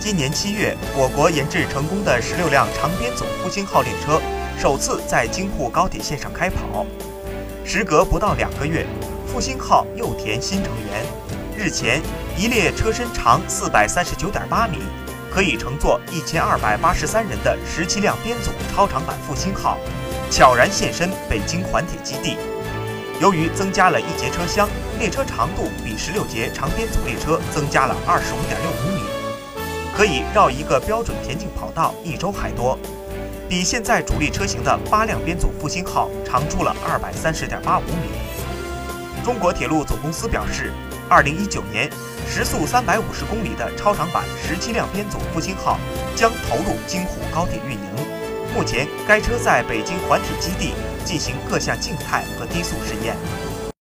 今年七月，我国研制成功的十六辆长编组复兴号列车首次在京沪高铁线上开跑。时隔不到两个月，复兴号又添新成员。日前，一列车身长四百三十九点八米，可以乘坐一千二百八十三人的十七辆编组超长版复兴号，悄然现身北京环铁基地。由于增加了一节车厢，列车长度比十六节长编组列车增加了二十五点六五米，可以绕一个标准田径跑道一周还多，比现在主力车型的八辆编组复兴号长出了二百三十点八五米。中国铁路总公司表示，二零一九年时速三百五十公里的超长版十七辆编组复兴号将投入京沪高铁运营。目前，该车在北京环铁基地进行各项静态和低速试验。